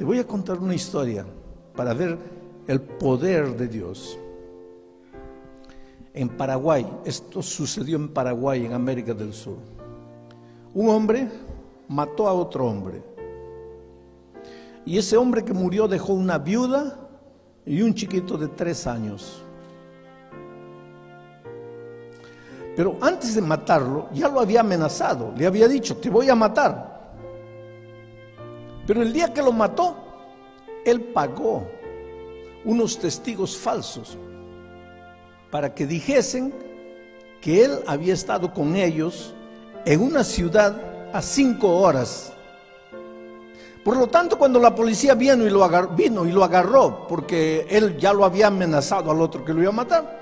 te voy a contar una historia para ver el poder de Dios. En Paraguay, esto sucedió en Paraguay, en América del Sur. Un hombre mató a otro hombre. Y ese hombre que murió dejó una viuda y un chiquito de tres años. Pero antes de matarlo, ya lo había amenazado, le había dicho, te voy a matar. Pero el día que lo mató, él pagó unos testigos falsos para que dijesen que él había estado con ellos en una ciudad a cinco horas. Por lo tanto, cuando la policía vino y lo agarró, vino y lo agarró porque él ya lo había amenazado al otro que lo iba a matar,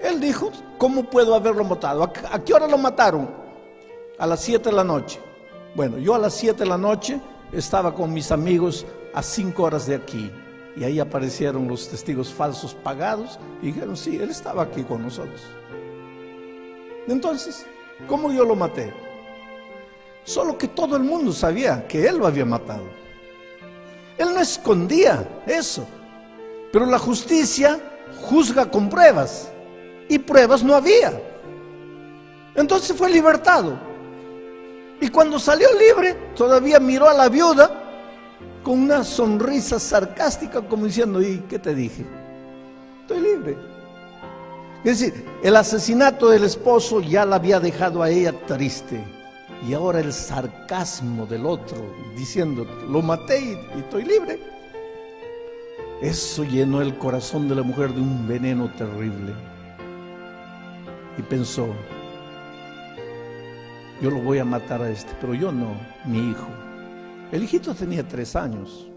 él dijo, ¿cómo puedo haberlo matado? ¿A qué hora lo mataron? A las siete de la noche. Bueno, yo a las siete de la noche estaba con mis amigos a cinco horas de aquí. Y ahí aparecieron los testigos falsos pagados y dijeron, sí, él estaba aquí con nosotros. Entonces, ¿cómo yo lo maté? Solo que todo el mundo sabía que él lo había matado. Él no escondía eso. Pero la justicia juzga con pruebas. Y pruebas no había. Entonces fue libertado. Y cuando salió libre, todavía miró a la viuda con una sonrisa sarcástica como diciendo, ¿y qué te dije? Estoy libre. Es decir, el asesinato del esposo ya la había dejado a ella triste. Y ahora el sarcasmo del otro, diciendo, lo maté y, estoy libre. Eso llenó el corazón de la mujer de un veneno terrible. Y pensó, yo lo voy a matar a este, pero yo no, mi hijo. El hijito tenía tres años.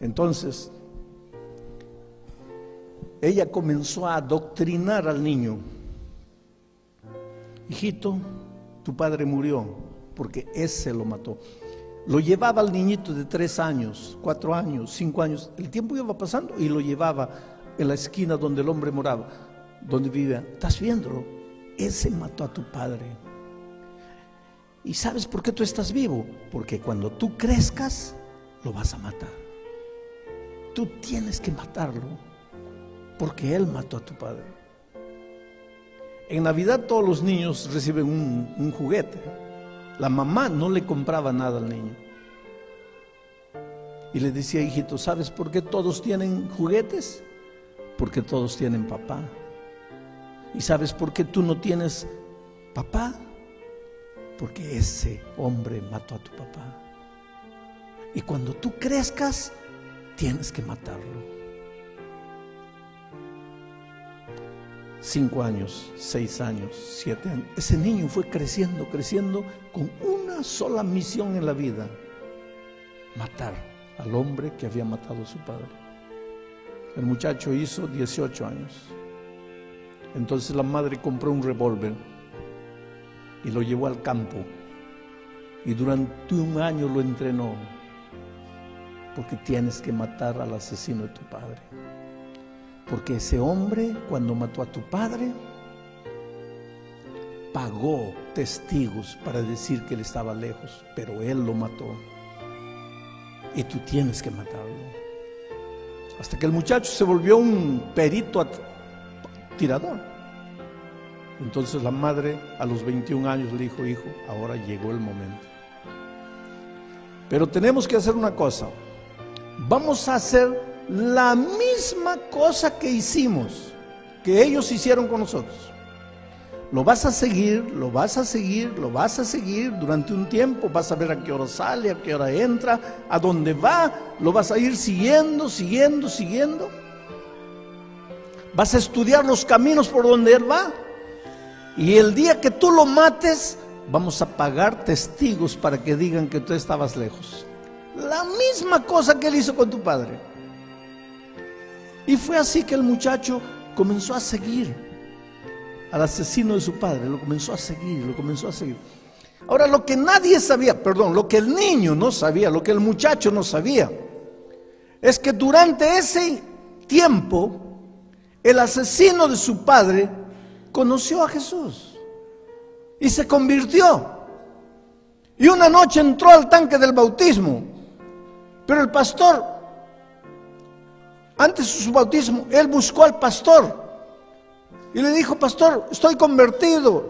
Entonces, ella comenzó a adoctrinar al niño. Hijito, tu padre murió porque ese lo mató. Lo llevaba al niñito de tres años, cuatro años, cinco años. El tiempo iba pasando y lo llevaba en la esquina donde el hombre moraba, donde vivía. ¿Estás viendo? Ese mató a tu padre. ¿Y sabes por qué tú estás vivo? Porque cuando tú crezcas, lo vas a matar. Tú tienes que matarlo, porque él mató a tu padre. En Navidad todos los niños reciben un, juguete. La mamá no le compraba nada al niño. Y le decía, hijito, ¿sabes por qué todos tienen juguetes? Porque todos tienen papá. ¿Y sabes por qué tú no tienes papá? Porque ese hombre mató a tu papá. Y cuando tú crezcas, tienes que matarlo. Cinco años, seis años, siete años. Ese niño fue creciendo, creciendo con una sola misión en la vida. Matar al hombre que había matado a su padre. El muchacho hizo 18 años. Entonces la madre compró un revólver y lo llevó al campo. Y durante un año lo entrenó. Porque tienes que matar al asesino de tu padre. Porque ese hombre, cuando mató a tu padre, pagó testigos para decir que él estaba lejos, pero él lo mató. Y tú tienes que matarlo. Hasta que el muchacho se volvió un perito tirador. Entonces la madre a los 21 años le dijo, hijo, ahora llegó el momento. Pero tenemos que hacer una cosa. Vamos a hacer la misma cosa que hicimos, que ellos hicieron con nosotros. Lo vas a seguir, lo vas a seguir, lo vas a seguir durante un tiempo. Vas a ver a qué hora sale, a qué hora entra, a dónde va. Lo vas a ir siguiendo, siguiendo, siguiendo. Vas a estudiar los caminos por donde él va. Y el día que tú lo mates, vamos a pagar testigos para que digan que tú estabas lejos. La misma cosa que él hizo con tu padre. Y fue así que el muchacho comenzó a seguir al asesino de su padre, lo comenzó a seguir, lo comenzó a seguir. Ahora, lo que nadie sabía, perdón, lo que el niño no sabía, lo que el muchacho no sabía, es que durante ese tiempo, el asesino de su padre conoció a Jesús y se convirtió. Y una noche entró al tanque del bautismo Pero el pastor, antes de su bautismo, él buscó al pastor y le dijo, pastor, estoy convertido.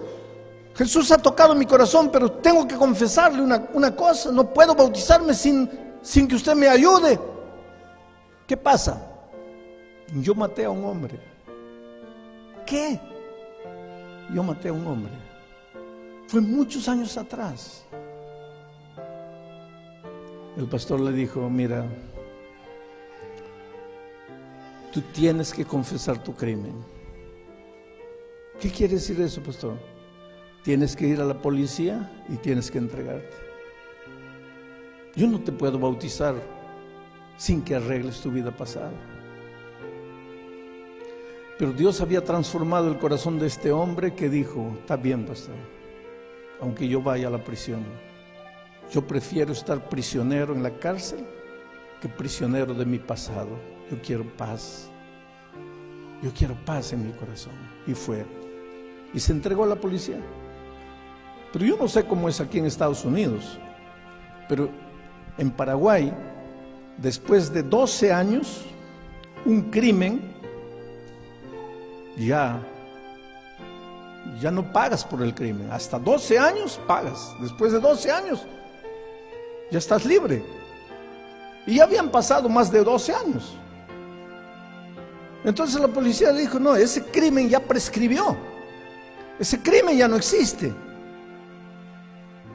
Jesús ha tocado mi corazón, pero tengo que confesarle una, cosa, no puedo bautizarme sin, sin que usted me ayude. ¿Qué pasa? Yo maté a un hombre. ¿Qué? Yo maté a un hombre. Fue muchos años atrás. El pastor le dijo, mira, tú tienes que confesar tu crimen. ¿Qué quiere decir eso, pastor? Tienes que ir a la policía y tienes que entregarte. Yo no te puedo bautizar sin que arregles tu vida pasada. Pero Dios había transformado el corazón de este hombre que dijo, está bien, pastor, aunque yo vaya a la prisión, yo prefiero estar prisionero en la cárcel que prisionero de mi pasado. Yo quiero paz. Yo quiero paz en mi corazón. Y fue. Y se entregó a la policía. Pero yo no sé cómo es aquí en Estados Unidos. Pero en Paraguay, después de 12 años, un crimen ya ya no pagas por el crimen. Hasta 12 años pagas. Después de 12 años ya estás libre. Y ya habían pasado más de 12 años. Entonces la policía dijo, no, ese crimen ya prescribió. Ese crimen ya no existe.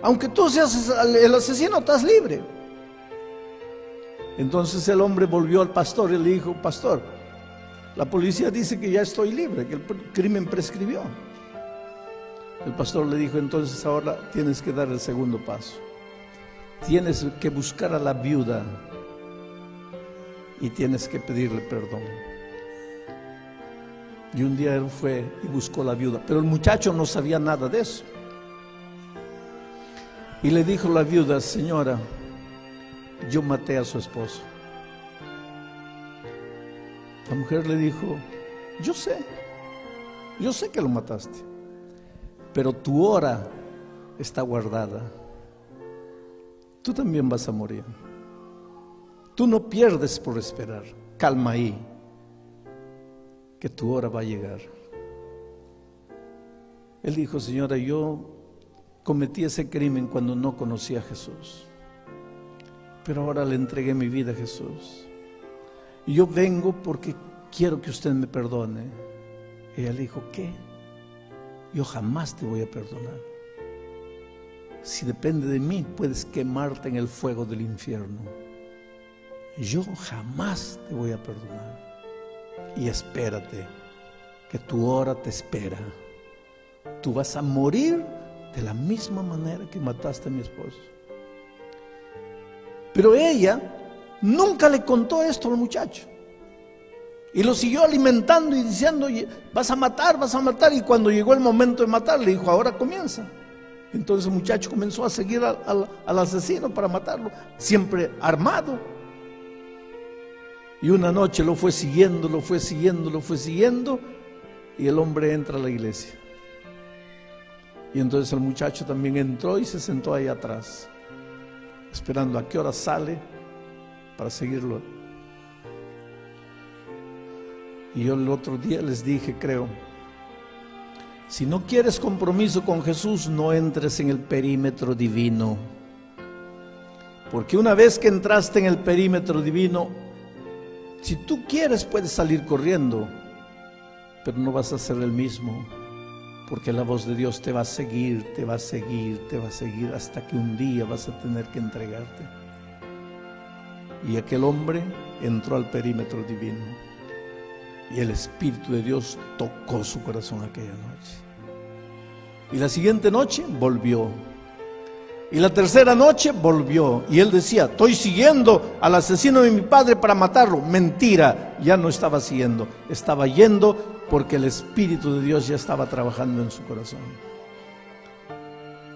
Aunque tú seas el asesino, estás libre. Entonces el hombre volvió al pastor y le dijo, pastor, la policía dice que ya estoy libre, que el crimen prescribió. El pastor le dijo, entonces ahora tienes que dar el segundo paso. Tienes que buscar a la viuda y tienes que pedirle perdón. Y un día él fue y buscó a la viuda, pero el muchacho no sabía nada de eso. Y le dijo la viuda, señora, yo maté a su esposo. Mujer le dijo, yo sé, yo sé que lo mataste, pero tu hora está guardada. Tú también vas a morir. Tú no pierdes por esperar. Calma ahí, que tu hora va a llegar. Él dijo, señora, yo cometí ese crimen cuando no conocí a Jesús, pero ahora le entregué mi vida a Jesús. Yo vengo porque quiero que usted me perdone. Ella dijo, ¿qué? Yo jamás te voy a perdonar. Si depende de mí, puedes quemarte en el fuego del infierno. Yo jamás te voy a perdonar. Y espérate, que tu hora te espera. Tú vas a morir de la misma manera que mataste a mi esposo. Pero ella Nunca le contó esto al muchacho. Y lo siguió alimentando y diciendo, vas a matar, vas a matar. Y cuando llegó el momento de matar, le dijo, ahora comienza. Entonces el muchacho comenzó a seguir al, asesino para matarlo, siempre armado. Y una noche lo fue siguiendo, lo fue siguiendo, lo fue siguiendo. Y el hombre entra a la iglesia. Y entonces el muchacho también entró y se sentó ahí atrás, esperando a qué hora sale para seguirlo. Y yo el otro día les dije, creo, si no quieres compromiso con Jesús, no entres en el perímetro divino. Porque una vez que entraste en el perímetro divino, si tú quieres puedes salir corriendo, pero no vas a ser el mismo. Porque la voz de Dios te va a seguir, te va a seguir, te va a seguir hasta que un día vas a tener que entregarte. Y aquel hombre entró al perímetro divino. Y el Espíritu de Dios tocó su corazón aquella noche. Y la siguiente noche volvió. Y la tercera noche volvió. Y él decía, estoy siguiendo al asesino de mi padre para matarlo. Mentira, ya no estaba siguiendo. Estaba yendo porque el Espíritu de Dios ya estaba trabajando en su corazón.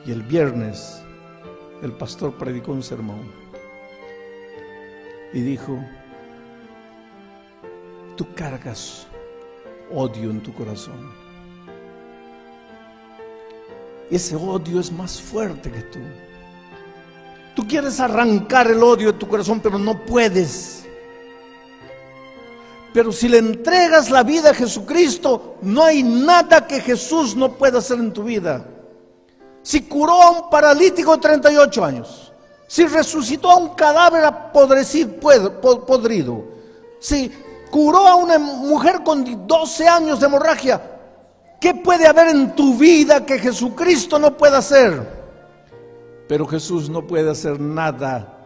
Y el viernes el pastor predicó un sermón y dijo, tú cargas odio en tu corazón. Ese odio es más fuerte que tú. Tú quieres arrancar el odio de tu corazón, pero no puedes. Pero si le entregas la vida a Jesucristo, no hay nada que Jesús no pueda hacer en tu vida. Si curó a un paralítico de 38 años, si resucitó a un cadáver podrido, si curó a una mujer con 12 años de hemorragia, ¿qué puede haber en tu vida que Jesucristo no pueda hacer? Pero Jesús no puede hacer nada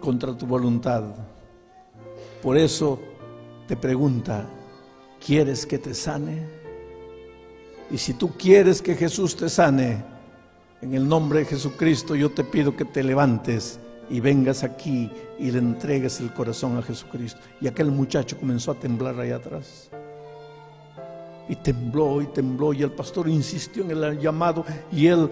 contra tu voluntad. Por eso te pregunta, ¿quieres que te sane? Y si tú quieres que Jesús te sane, en el nombre de Jesucristo yo te pido que te levantes y vengas aquí y le entregues el corazón a Jesucristo. Y aquel muchacho comenzó a temblar allá atrás. Y tembló y tembló y el pastor insistió en el llamado y él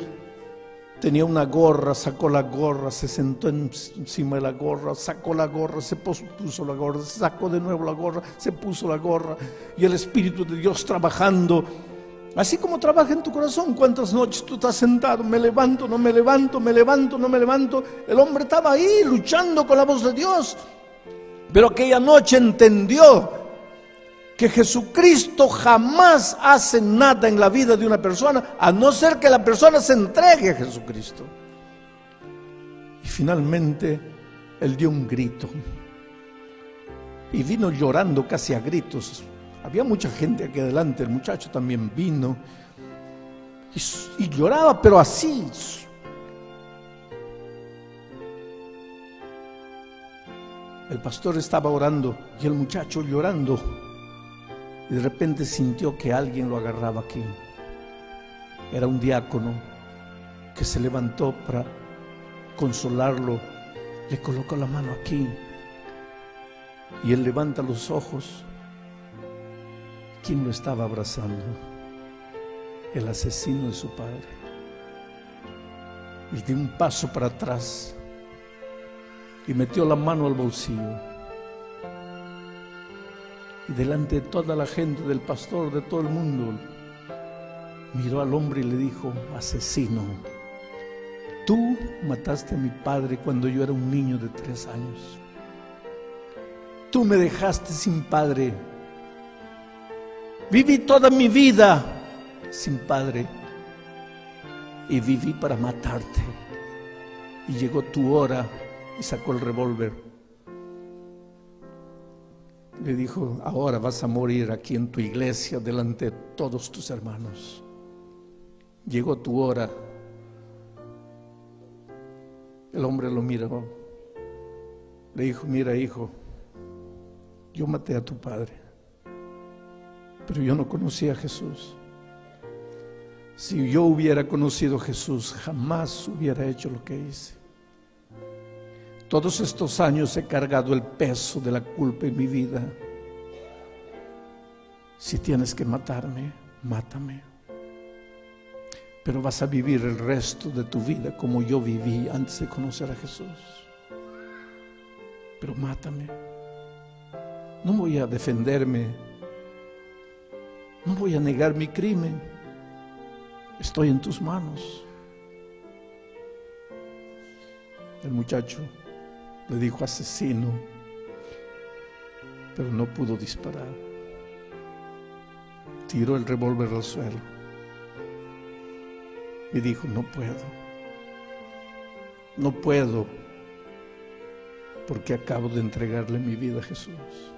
Tenía una gorra, sacó la gorra, se sentó encima de la gorra, sacó la gorra, se puso, la gorra, sacó de nuevo la gorra, se puso la gorra. Y el Espíritu de Dios trabajando, así como trabaja en tu corazón. ¿Cuántas noches tú estás sentado? Me levanto, no me levanto, me levanto, no me levanto. El hombre estaba ahí luchando con la voz de Dios. Pero aquella noche entendió que Jesucristo jamás hace nada en la vida de una persona a no ser que la persona se entregue a Jesucristo. Y finalmente él dio un grito y vino llorando casi a gritos. Había mucha gente aquí adelante, el muchacho también vino y, lloraba, pero así. El pastor estaba orando y el muchacho llorando y de repente sintió que alguien lo agarraba aquí. Era un diácono que se levantó para consolarlo. Le colocó la mano aquí. Y él levanta los ojos. ¿Quién lo estaba abrazando? El asesino de su padre. Y dio un paso para atrás y metió la mano al bolsillo y delante de toda la gente, del pastor, de todo el mundo, miró al hombre y le dijo, asesino, tú mataste a mi padre cuando yo era un niño de tres años. Tú me dejaste sin padre. Viví toda mi vida sin padre y viví para matarte. Y llegó tu hora y sacó el revólver le dijo, ahora vas a morir aquí en tu iglesia delante de todos tus hermanos. Llegó tu hora. El hombre lo miró. Le dijo, mira hijo, yo maté a tu padre, pero yo no conocía a Jesús. Si yo hubiera conocido a Jesús, jamás hubiera hecho lo que hice. Todos estos años he cargado el peso de la culpa en mi vida. Si tienes que matarme, mátame. Pero vas a vivir el resto de tu vida como yo viví antes de conocer a Jesús. Pero mátame. No voy a defenderme. No voy a negar mi crimen. Estoy en tus manos. El muchacho le dijo asesino, pero no pudo disparar. Tiró el revólver al suelo y dijo, no puedo, no puedo, porque acabo de entregarle mi vida a Jesús.